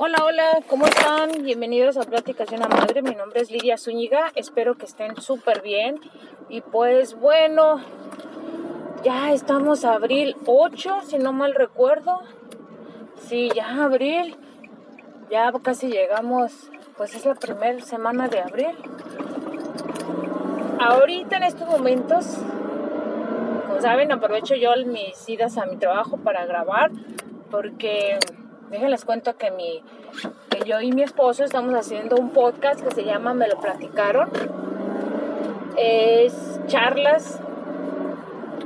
Hola, hola, ¿cómo están? Bienvenidos a Pláticas de una Madre. Mi nombre es Lidia Zúñiga. Espero que estén súper bien. Y pues bueno, ya estamos a abril 8, si no mal recuerdo. Sí, ya abril. Ya casi llegamos, pues es la primera semana de abril. Ahorita en estos momentos, como saben, aprovecho yo mis idas a mi trabajo para grabar porque déjenles cuento que, mi, yo y mi esposo estamos haciendo un podcast que se llama Me lo platicaron. Es charlas.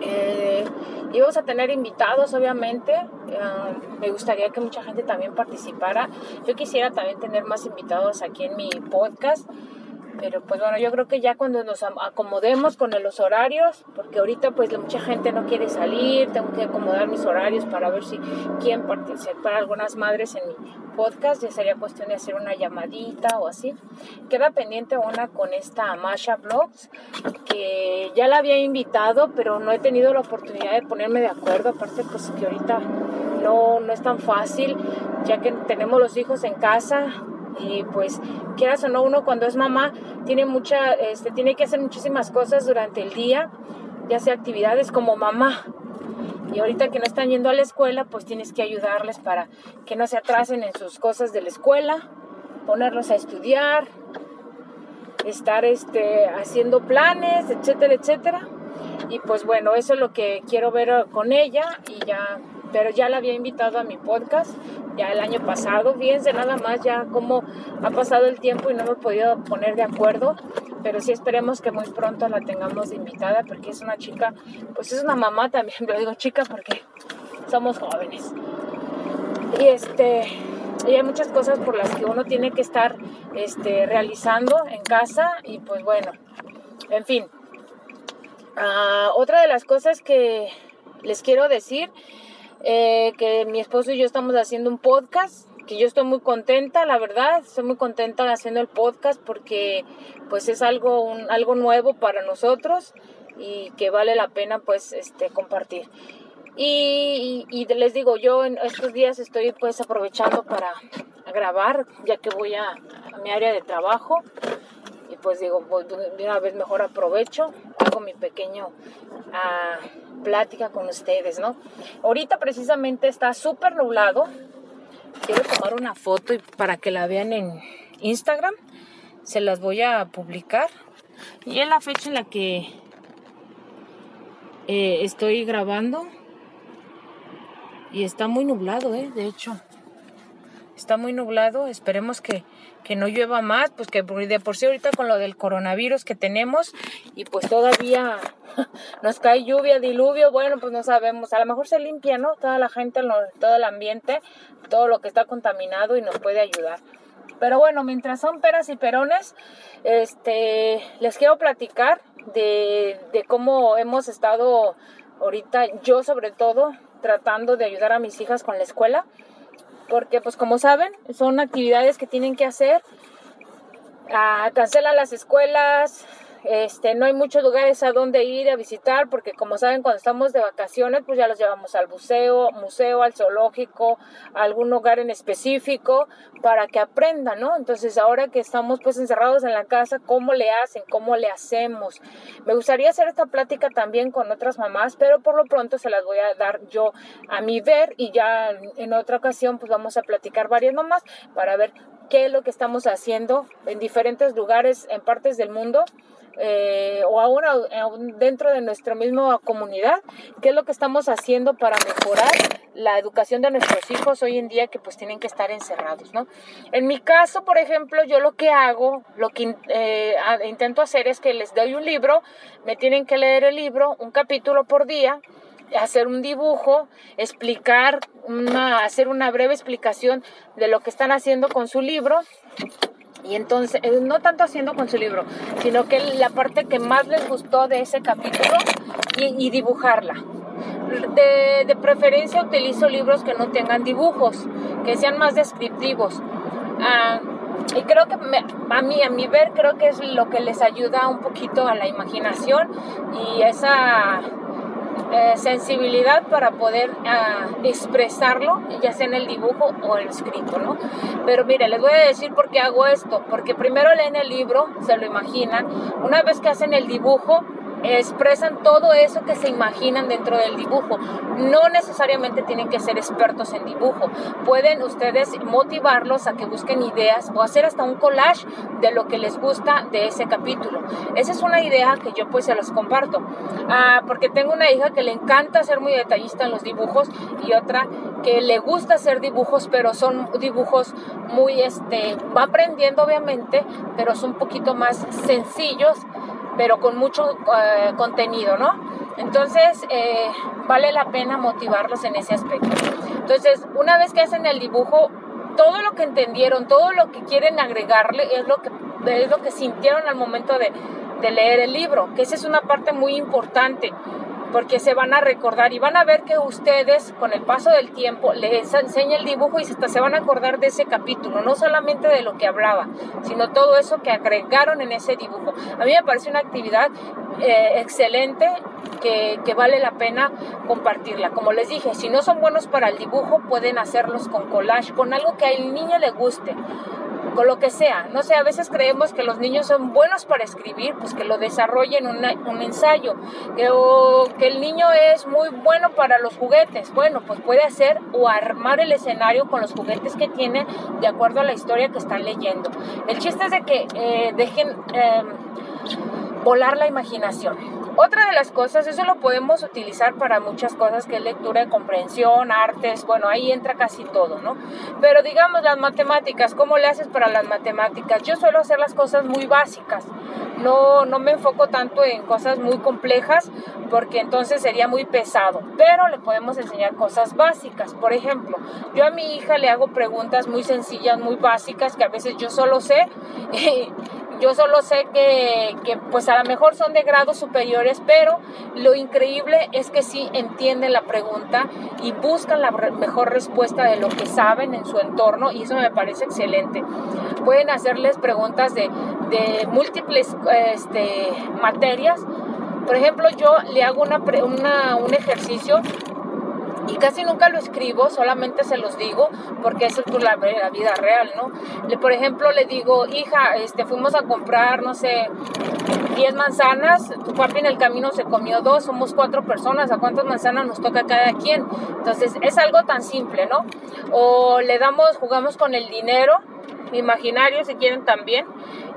Eh, y vamos a tener invitados, obviamente. Ah, me gustaría que mucha gente también participara. Yo quisiera también tener más invitados aquí en mi podcast. Pero pues bueno, yo creo que ya cuando nos acomodemos con los horarios, porque ahorita pues mucha gente no quiere salir, tengo que acomodar mis horarios para ver si quieren participar algunas madres en mi podcast, ya sería cuestión de hacer una llamadita o así. Queda pendiente una con esta Masha Vlogs, que ya la había invitado, pero no he tenido la oportunidad de ponerme de acuerdo, aparte pues que ahorita no, no es tan fácil, ya que tenemos los hijos en casa, y pues quieras o no uno cuando es mamá tiene mucha este tiene que hacer muchísimas cosas durante el día ya sea actividades como mamá. Y ahorita que no están yendo a la escuela pues tienes que ayudarles para que no se atrasen en sus cosas de la escuela ponerlos a estudiar estar este haciendo planes etcétera etcétera. Y pues bueno eso es lo que quiero ver con ella y ya pero ya la había invitado a mi podcast ya el año pasado. Fíjense nada más ya cómo ha pasado el tiempo y no me he podido poner de acuerdo, pero sí esperemos que muy pronto la tengamos invitada porque es una chica, pues es una mamá también, lo digo chica porque somos jóvenes. Y este hay muchas cosas por las que uno tiene que estar este, realizando en casa y pues bueno, en fin. Ah, otra de las cosas que les quiero decir eh, que mi esposo y yo estamos haciendo un podcast, que yo estoy muy contenta, la verdad, estoy muy contenta haciendo el podcast porque pues es algo, algo nuevo para nosotros y que vale la pena pues este, compartir. Y, les digo, yo en estos días estoy pues aprovechando para grabar, ya que voy a, mi área de trabajo. Pues digo, de una vez mejor aprovecho, hago mi pequeño ah, plática con ustedes, ¿no? Ahorita precisamente está súper nublado. Quiero tomar una foto para que la vean en Instagram. Se las voy a publicar. Y es la fecha en la que eh, estoy grabando. Y está muy nublado, ¿eh? De hecho. Está muy nublado. Esperemos que que no llueva más, pues que de por sí ahorita con lo del coronavirus que tenemos y pues todavía nos cae lluvia, diluvio, bueno, pues no sabemos, a lo mejor se limpia, ¿no? Toda la gente, todo el ambiente, todo lo que está contaminado y nos puede ayudar. Pero bueno, mientras son peras y perones, este, les quiero platicar de, de cómo hemos estado ahorita, yo sobre todo, tratando de ayudar a mis hijas con la escuela porque pues como saben, son actividades que tienen que hacer. Ah, las escuelas, este, no hay muchos lugares a donde ir a visitar porque como saben cuando estamos de vacaciones pues ya los llevamos al museo, museo, al zoológico, a algún lugar en específico para que aprendan, ¿no? Entonces ahora que estamos pues encerrados en la casa, ¿cómo le hacen? ¿Cómo le hacemos? Me gustaría hacer esta plática también con otras mamás, pero por lo pronto se las voy a dar yo a mi ver y ya en otra ocasión pues vamos a platicar varias mamás para ver qué es lo que estamos haciendo en diferentes lugares, en partes del mundo eh, o aún dentro de nuestra misma comunidad, qué es lo que estamos haciendo para mejorar la educación de nuestros hijos hoy en día que pues tienen que estar encerrados, ¿no? En mi caso, por ejemplo, yo lo que hago, lo que eh, intento hacer es que les doy un libro, me tienen que leer el libro, un capítulo por día, hacer un dibujo, explicar, una, hacer una breve explicación de lo que están haciendo con su libro y entonces, eh, no tanto haciendo con su libro, sino que la parte que más les gustó de ese capítulo y, dibujarla. De, preferencia utilizo libros que no tengan dibujos, que sean más descriptivos. Ah, y creo que a mí, a mi ver, creo que es lo que les ayuda un poquito a la imaginación y esa eh, sensibilidad para poder ah, expresarlo, ya sea en el dibujo o el escrito, ¿no? Pero mire, les voy a decir por qué hago esto, porque primero leen el libro, se lo imaginan, una vez que hacen el dibujo, expresan todo eso que se imaginan dentro del dibujo. No necesariamente tienen que ser expertos en dibujo. Pueden ustedes motivarlos a que busquen ideas o hacer hasta un collage de lo que les gusta de ese capítulo. Esa es una idea que yo pues se los comparto. Ah, porque tengo una hija que le encanta ser muy detallista en los dibujos y otra que le gusta hacer dibujos, pero son dibujos muy, este, va aprendiendo obviamente, pero son un poquito más sencillos pero con mucho eh, contenido, ¿no? Entonces, eh, vale la pena motivarlos en ese aspecto. Entonces, una vez que hacen el dibujo, todo lo que entendieron, todo lo que quieren agregarle es lo que, es lo que sintieron al momento de, de leer el libro, que esa es una parte muy importante porque se van a recordar y van a ver que ustedes con el paso del tiempo les enseña el dibujo y se van a acordar de ese capítulo, no solamente de lo que hablaba, sino todo eso que agregaron en ese dibujo. A mí me parece una actividad eh, excelente que, que, vale la pena compartirla. Como les dije, si no son buenos para el dibujo, pueden hacerlos con collage, con algo que al niño le guste con lo que sea. No sé, a veces creemos que los niños son buenos para escribir, pues que lo desarrollen un ensayo, que, que el niño es muy bueno para los juguetes. Bueno, pues puede hacer o armar el escenario con los juguetes que tiene de acuerdo a la historia que están leyendo. El chiste es de que eh, dejen em, volar la imaginación. Otra de las cosas, eso lo podemos utilizar para muchas cosas, que es lectura de comprensión, artes, bueno, ahí entra casi todo, ¿no? Pero digamos las matemáticas, ¿cómo le haces para las matemáticas? Yo suelo hacer las cosas muy básicas, no, no me enfoco tanto en cosas muy complejas, porque entonces sería muy pesado, pero le podemos enseñar cosas básicas. Por ejemplo, yo a mi hija le hago preguntas muy sencillas, muy básicas, que a veces yo solo sé. Yo solo sé que, pues a lo mejor son de grados superiores, pero lo increíble es que sí entienden la pregunta y buscan la mejor respuesta de lo que saben en su entorno y eso me parece excelente. Pueden hacerles preguntas de, de múltiples este, materias. Por ejemplo, yo le hago una, una, un ejercicio y casi nunca lo escribo, solamente se los digo porque es la, la vida real, ¿no? Le, por ejemplo, le digo, hija, este, fuimos a comprar, no sé, 10 manzanas, tu papi en el camino se comió dos, somos cuatro personas, ¿a cuántas manzanas nos toca cada quien? Entonces, es algo tan simple, ¿no? O le damos, jugamos con el dinero, imaginario si quieren también,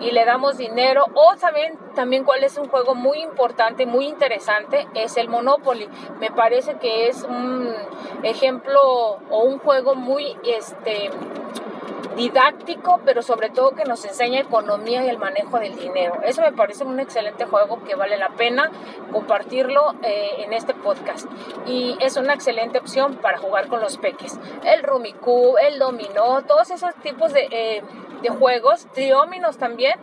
y le damos dinero. O también, también cuál es un juego muy importante, muy interesante, es el Monopoly. Me parece que es un ejemplo o un juego muy este, didáctico, pero sobre todo que nos enseña economía y el manejo del dinero. Eso me parece un excelente juego que vale la pena compartirlo eh, en este podcast. Y es una excelente opción para jugar con los peques. El Rumicu, el Dominó, todos esos tipos de, eh, de juegos, trióminos también,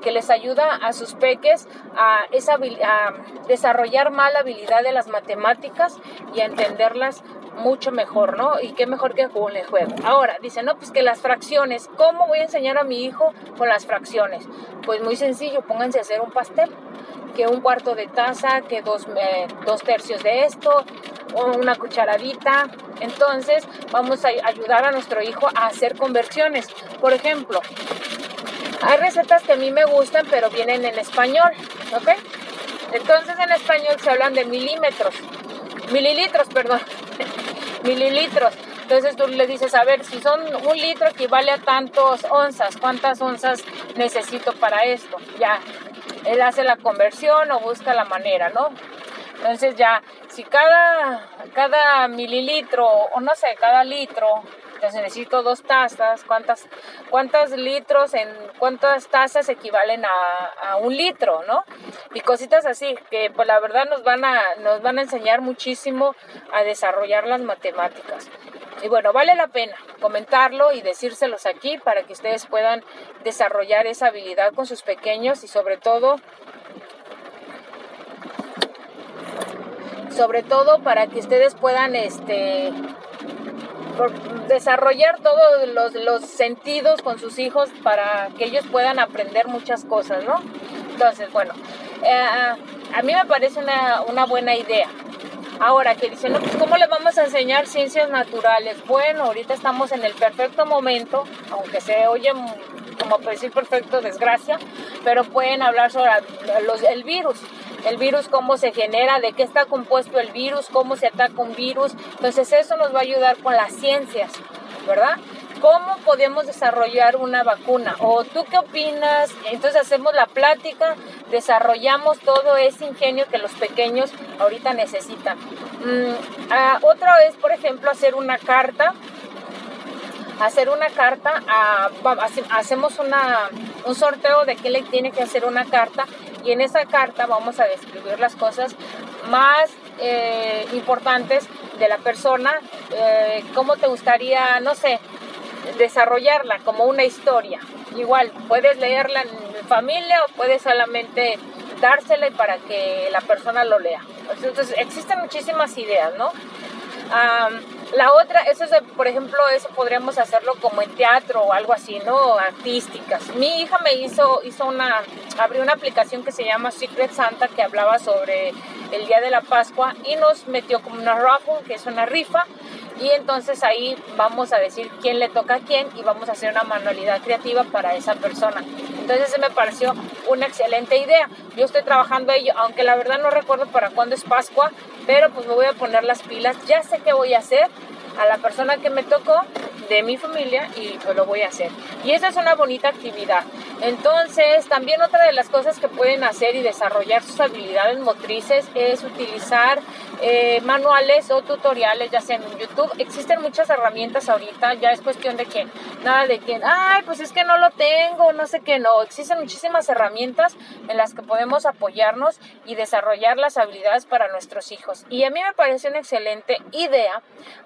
que les ayuda a sus peques a, esa, a desarrollar más la habilidad de las matemáticas y a entenderlas mucho mejor, ¿no? Y qué mejor que con el juego. Ahora, dice, no, pues que las fracciones, ¿cómo voy a enseñar a mi hijo con las fracciones? Pues muy sencillo, pónganse a hacer un pastel, que un cuarto de taza, que dos, eh, dos tercios de esto, una cucharadita. Entonces, vamos a ayudar a nuestro hijo a hacer conversiones. Por ejemplo, hay recetas que a mí me gustan, pero vienen en español, ¿ok? Entonces en español se hablan de milímetros, mililitros, perdón, mililitros. Entonces tú le dices, a ver, si son un litro equivale a tantos onzas, ¿cuántas onzas necesito para esto? Ya, él hace la conversión o busca la manera, ¿no? Entonces ya, si cada, cada mililitro, o no sé, cada litro entonces necesito dos tazas, ¿cuántas, cuántos litros en cuántas tazas equivalen a, un litro, ¿no? Y cositas así, que pues la verdad nos van, a, nos van a enseñar muchísimo a desarrollar las matemáticas. Y bueno, vale la pena comentarlo y decírselos aquí para que ustedes puedan desarrollar esa habilidad con sus pequeños y sobre todo sobre todo para que ustedes puedan este desarrollar todos los, sentidos con sus hijos para que ellos puedan aprender muchas cosas, ¿no? Entonces, bueno, eh, a mí me parece una, buena idea. Ahora, que dicen, no, pues ¿cómo les vamos a enseñar ciencias naturales? Bueno, ahorita estamos en el perfecto momento, aunque se oye como decir perfecto, desgracia, pero pueden hablar sobre los, el virus el virus, cómo se genera, de qué está compuesto el virus, cómo se ataca un virus. Entonces eso nos va a ayudar con las ciencias, ¿verdad? ¿Cómo podemos desarrollar una vacuna? ¿O tú qué opinas? Entonces hacemos la plática, desarrollamos todo ese ingenio que los pequeños ahorita necesitan. Mm, otra es, por ejemplo, hacer una carta hacer una carta, hacemos una, un sorteo de qué le tiene que hacer una carta y en esa carta vamos a describir las cosas más eh, importantes de la persona, eh, cómo te gustaría, no sé, desarrollarla como una historia. Igual, puedes leerla en familia o puedes solamente dársela para que la persona lo lea. Entonces, existen muchísimas ideas, ¿no? La otra, eso es, por ejemplo, eso podríamos hacerlo como en teatro o algo así, ¿no? Artísticas. Mi hija me hizo, hizo una, abrió una aplicación que se llama Secret Santa que hablaba sobre el día de la Pascua y nos metió como una raffle, que es una rifa, y entonces ahí vamos a decir quién le toca a quién y vamos a hacer una manualidad creativa para esa persona. Entonces me pareció una excelente idea. Yo estoy trabajando ello, aunque la verdad no recuerdo para cuándo es Pascua, pero pues me voy a poner las pilas. Ya sé qué voy a hacer a la persona que me tocó de mi familia y lo voy a hacer. Y esa es una bonita actividad. Entonces, también otra de las cosas que pueden hacer y desarrollar sus habilidades motrices es utilizar eh, manuales o tutoriales, ya sea en YouTube. Existen muchas herramientas ahorita, ya es cuestión de que nada de que, ay, pues es que no lo tengo, no sé qué, no. Existen muchísimas herramientas en las que podemos apoyarnos y desarrollar las habilidades para nuestros hijos. Y a mí me parece una excelente idea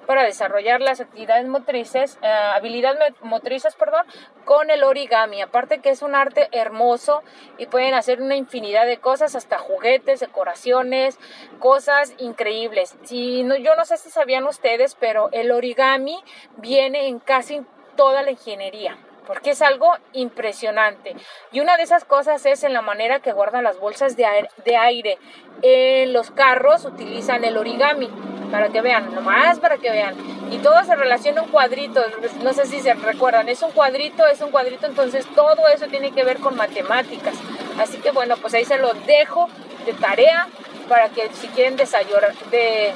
para desarrollar las actividades motrices, eh, motrices, perdón, con el origami. Aparte que es un arte hermoso y pueden hacer una infinidad de cosas, hasta juguetes, decoraciones, cosas increíbles. Si no, yo no sé si sabían ustedes, pero el origami viene en casi toda la ingeniería porque es algo impresionante. Y una de esas cosas es en la manera que guardan las bolsas de aire. De aire. En los carros utilizan el origami para que vean, nomás para que vean. Y todo se relaciona un cuadrito, no sé si se recuerdan, es un cuadrito, es un cuadrito, entonces todo eso tiene que ver con matemáticas. Así que bueno, pues ahí se lo dejo de tarea para que si quieren de,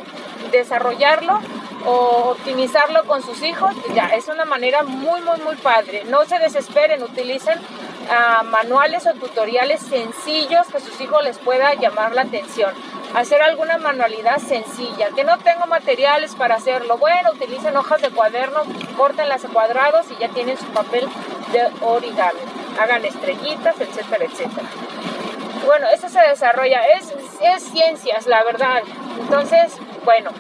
desarrollarlo o optimizarlo con sus hijos, ya es una manera muy, muy, muy padre. No se desesperen, utilicen ah, manuales o tutoriales sencillos que sus hijos les pueda llamar la atención hacer alguna manualidad sencilla, que no tengo materiales para hacerlo. Bueno, utilicen hojas de cuaderno, córtenlas a cuadrados y ya tienen su papel de origami. Hagan estrellitas, etcétera, etcétera. Bueno, eso se desarrolla, es, es ciencias, la verdad. Entonces, bueno,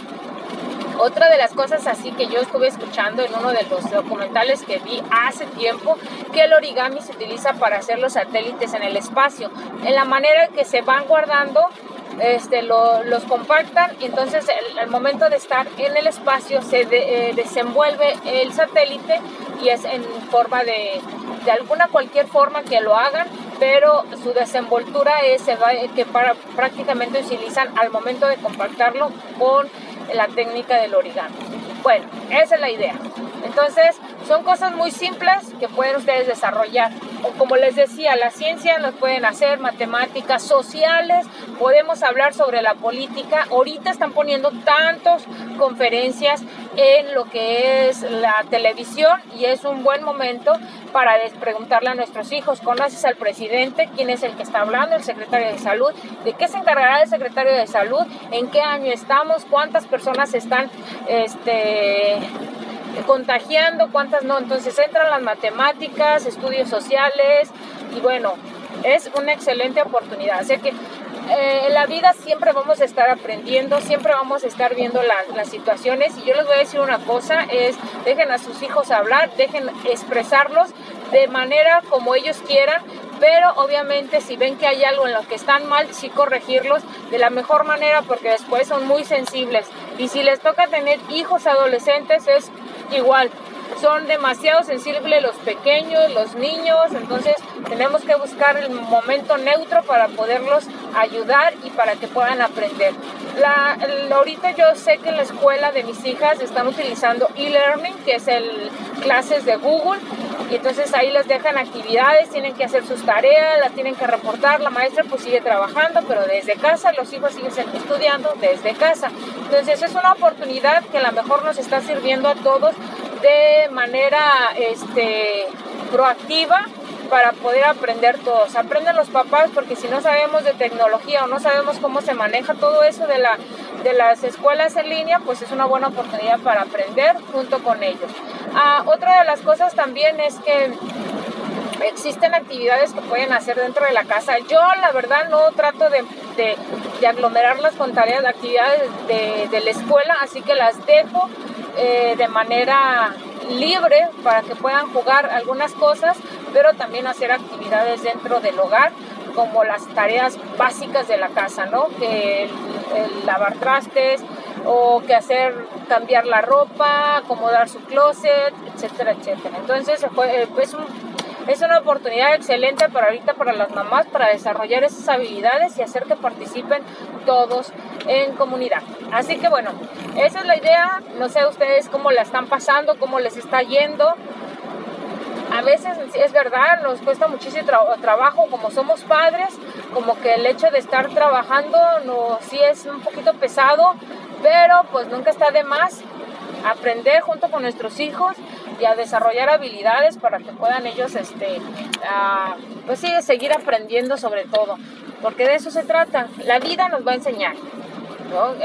otra de las cosas así que yo estuve escuchando en uno de los documentales que vi hace tiempo, que el origami se utiliza para hacer los satélites en el espacio, en la manera que se van guardando este, los compactan y entonces al momento de estar en el espacio se eh, desenvuelve el satélite y es en forma de, de alguna cualquier forma que lo hagan, pero su desenvoltura es que para, prácticamente utilizan al momento de compactarlo con la técnica del origami. Bueno, esa es la idea. Entonces, son cosas muy simples que pueden ustedes desarrollar. O como les decía, la ciencia las pueden hacer, matemáticas sociales, podemos hablar sobre la política. Ahorita están poniendo tantas conferencias en lo que es la televisión y es un buen momento para preguntarle a nuestros hijos, ¿conoces al presidente? ¿Quién es el que está hablando? ¿El secretario de salud? ¿De qué se encargará el secretario de salud? ¿En qué año estamos? ¿Cuántas personas están este, contagiando, cuántas no. Entonces entran las matemáticas, estudios sociales y bueno, es una excelente oportunidad. Así que eh, en la vida siempre vamos a estar aprendiendo, siempre vamos a estar viendo las situaciones y yo les voy a decir una cosa, es dejen a sus hijos hablar, dejen expresarlos de manera como ellos quieran, pero obviamente si ven que hay algo en lo que están mal, sí corregirlos de la mejor manera porque después son muy sensibles. Y si les toca tener hijos adolescentes es igual, son demasiado sensibles los pequeños, los niños, entonces tenemos que buscar el momento neutro para poderlos ayudar y para que puedan aprender. La, ahorita yo sé que en la escuela de mis hijas están utilizando e-learning, que es el clases de Google, y entonces ahí les dejan actividades, tienen que hacer sus tareas, las tienen que reportar, la maestra pues sigue trabajando, pero desde casa, los hijos siguen estudiando desde casa. Entonces es una oportunidad que a lo mejor nos está sirviendo a todos de manera este, proactiva para poder aprender todos. Aprenden los papás porque si no sabemos de tecnología o no sabemos cómo se maneja todo eso de, la, de las escuelas en línea, pues es una buena oportunidad para aprender junto con ellos. Ah, otra de las cosas también es que existen actividades que pueden hacer dentro de la casa. Yo la verdad no trato de, de, aglomerarlas con tareas, de actividades de, de, la escuela, así que las dejo eh, de manera libre para que puedan jugar algunas cosas, pero también hacer actividades dentro del hogar como las tareas básicas de la casa, ¿no? Que el, lavar trastes o que hacer cambiar la ropa, acomodar su closet, etcétera, etcétera. Entonces eh, es, es una oportunidad excelente para ahorita para las mamás para desarrollar esas habilidades y hacer que participen todos en comunidad. Así que bueno, esa es la idea. No sé ustedes cómo la están pasando, cómo les está yendo a veces es verdad, nos cuesta muchísimo trabajo como somos padres, como que el hecho de estar trabajando no, sí es un poquito pesado, pero pues nunca está de más aprender junto con nuestros hijos y a desarrollar habilidades para que puedan ellos este pues sí seguir aprendiendo sobre todo. Porque de eso se trata. La vida nos va a enseñar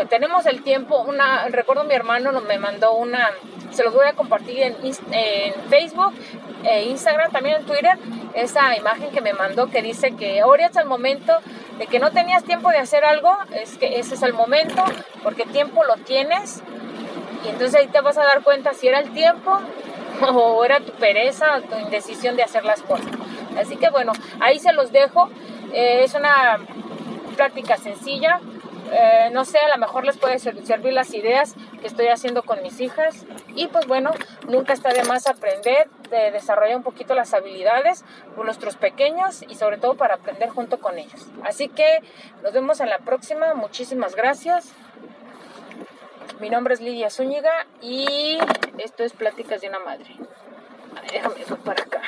tenemos el tiempo una recuerdo mi hermano me mandó una se los voy a compartir en, Facebook, e Instagram, también en Twitter, esa imagen que me mandó que dice que ahora es el momento de que no tenías tiempo de hacer algo, es que ese es el momento, porque tiempo lo tienes, y entonces ahí te vas a dar cuenta si era el tiempo o era tu pereza o tu indecisión de hacer las cosas. Así que bueno, ahí se los dejo. Eh, es una plática sencilla, eh, no sé, a lo mejor les puede servir las ideas que estoy haciendo con mis hijas. Y pues bueno, nunca está de más aprender, de desarrollar un poquito las habilidades con nuestros pequeños y sobre todo para aprender junto con ellos. Así que nos vemos en la próxima. Muchísimas gracias. Mi nombre es Lidia Zúñiga y esto es Pláticas de una Madre. déjame ir para acá.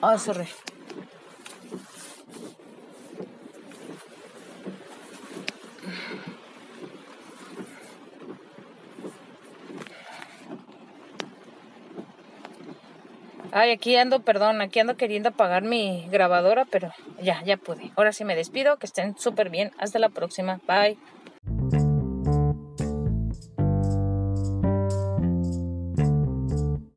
Ah, sorry. Ay, aquí ando, perdón, aquí ando queriendo apagar mi grabadora, pero ya, ya pude. Ahora sí me despido, que estén súper bien. Hasta la próxima. Bye.